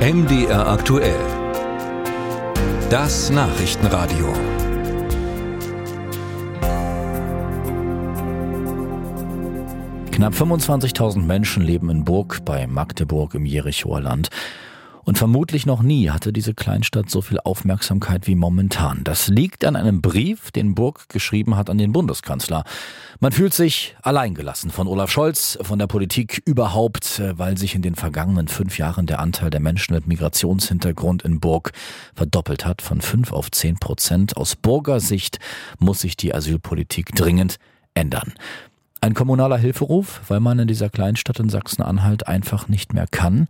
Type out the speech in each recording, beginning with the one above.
MDR aktuell. Das Nachrichtenradio. Knapp 25.000 Menschen leben in Burg bei Magdeburg im Jerichoer Land. Und vermutlich noch nie hatte diese Kleinstadt so viel Aufmerksamkeit wie momentan. Das liegt an einem Brief, den Burg geschrieben hat an den Bundeskanzler. Man fühlt sich alleingelassen von Olaf Scholz, von der Politik überhaupt, weil sich in den vergangenen fünf Jahren der Anteil der Menschen mit Migrationshintergrund in Burg verdoppelt hat, von fünf auf zehn Prozent. Aus Burger Sicht muss sich die Asylpolitik dringend ändern. Ein kommunaler Hilferuf, weil man in dieser Kleinstadt in Sachsen-Anhalt einfach nicht mehr kann.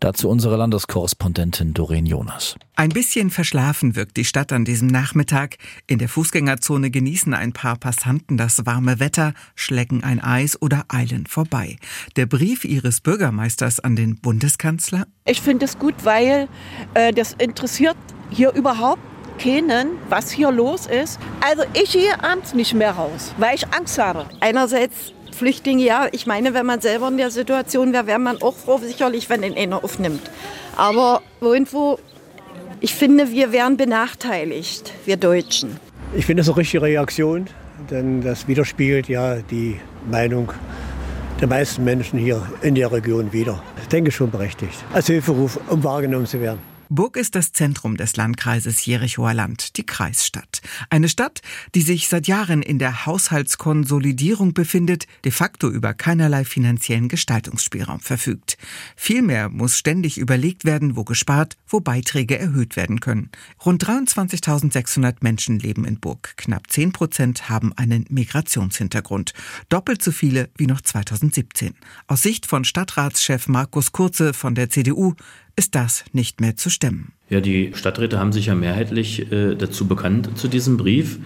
Dazu unsere Landeskorrespondentin Doreen Jonas. Ein bisschen verschlafen wirkt die Stadt an diesem Nachmittag. In der Fußgängerzone genießen ein paar Passanten das warme Wetter, schlecken ein Eis oder eilen vorbei. Der Brief ihres Bürgermeisters an den Bundeskanzler? Ich finde es gut, weil äh, das interessiert hier überhaupt keinen, was hier los ist. Also ich gehe abends nicht mehr raus, weil ich Angst habe. Einerseits Flüchtlinge, ja, ich meine, wenn man selber in der Situation wäre, wäre man auch froh, sicherlich, wenn ihn einer aufnimmt. Aber irgendwo, ich finde, wir wären benachteiligt, wir Deutschen. Ich finde das eine richtige Reaktion, denn das widerspiegelt ja die Meinung der meisten Menschen hier in der Region wieder. Ich denke schon berechtigt. Als Hilferuf, um wahrgenommen zu werden. Burg ist das Zentrum des Landkreises Jerichoer Land, die Kreisstadt. Eine Stadt, die sich seit Jahren in der Haushaltskonsolidierung befindet, de facto über keinerlei finanziellen Gestaltungsspielraum verfügt. Vielmehr muss ständig überlegt werden, wo gespart, wo Beiträge erhöht werden können. Rund 23.600 Menschen leben in Burg. Knapp 10 Prozent haben einen Migrationshintergrund. Doppelt so viele wie noch 2017. Aus Sicht von Stadtratschef Markus Kurze von der CDU ist das nicht mehr zu stemmen. Ja, die Stadträte haben sich ja mehrheitlich äh, dazu bekannt zu diesem Brief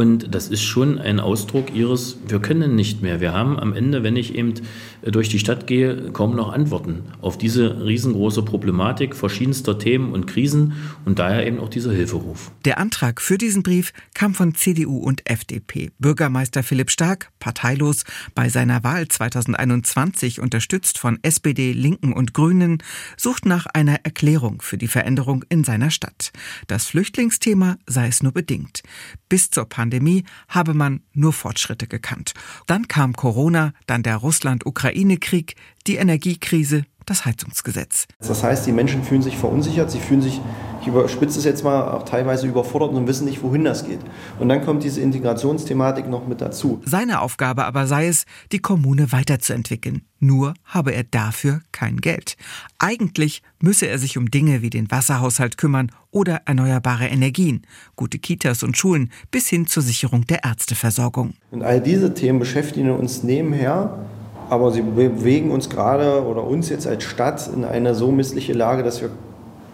und das ist schon ein Ausdruck ihres, wir können nicht mehr. Wir haben am Ende, wenn ich eben durch die Stadt gehe, kaum noch Antworten auf diese riesengroße Problematik verschiedenster Themen und Krisen und daher eben auch dieser Hilferuf. Der Antrag für diesen Brief kam von CDU und FDP. Bürgermeister Philipp Stark, parteilos, bei seiner Wahl 2021 unterstützt von SPD, Linken und Grünen, sucht nach einer Erklärung für die Veränderung in seiner Stadt. Das Flüchtlingsthema sei es nur bedingt. Bis zur Pandemie habe man nur Fortschritte gekannt. Dann kam Corona, dann der Russland-Ukraine-Krieg, die Energiekrise, das Heizungsgesetz. Das heißt, die Menschen fühlen sich verunsichert, sie fühlen sich, ich überspitze es jetzt mal, auch teilweise überfordert und wissen nicht, wohin das geht. Und dann kommt diese Integrationsthematik noch mit dazu. Seine Aufgabe aber sei es, die Kommune weiterzuentwickeln. Nur habe er dafür kein Geld. Eigentlich müsse er sich um Dinge wie den Wasserhaushalt kümmern oder erneuerbare Energien, gute Kitas und Schulen bis hin zur Sicherung der Ärzteversorgung. Und all diese Themen beschäftigen uns nebenher aber sie bewegen uns gerade oder uns jetzt als Stadt in eine so missliche Lage, dass wir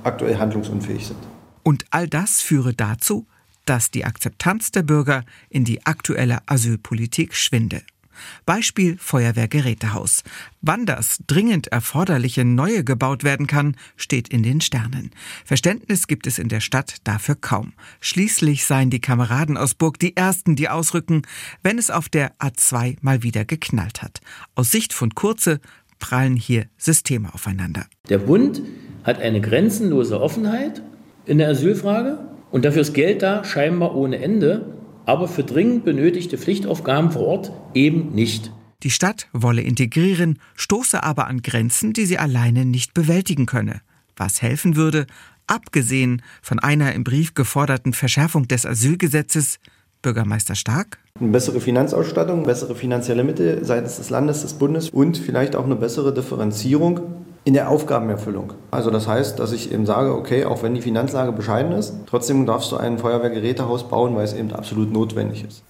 aktuell handlungsunfähig sind. Und all das führe dazu, dass die Akzeptanz der Bürger in die aktuelle Asylpolitik schwinde. Beispiel Feuerwehrgerätehaus. Wann das dringend erforderliche Neue gebaut werden kann, steht in den Sternen. Verständnis gibt es in der Stadt dafür kaum. Schließlich seien die Kameraden aus Burg die Ersten, die ausrücken, wenn es auf der A2 mal wieder geknallt hat. Aus Sicht von Kurze prallen hier Systeme aufeinander. Der Bund hat eine grenzenlose Offenheit in der Asylfrage und dafür ist Geld da, scheinbar ohne Ende aber für dringend benötigte Pflichtaufgaben vor Ort eben nicht. Die Stadt wolle integrieren, stoße aber an Grenzen, die sie alleine nicht bewältigen könne. Was helfen würde, abgesehen von einer im Brief geforderten Verschärfung des Asylgesetzes, Bürgermeister Stark? Eine bessere Finanzausstattung, bessere finanzielle Mittel seitens des Landes, des Bundes und vielleicht auch eine bessere Differenzierung in der Aufgabenerfüllung. Also das heißt, dass ich eben sage, okay, auch wenn die Finanzlage bescheiden ist, trotzdem darfst du ein Feuerwehrgerätehaus bauen, weil es eben absolut notwendig ist.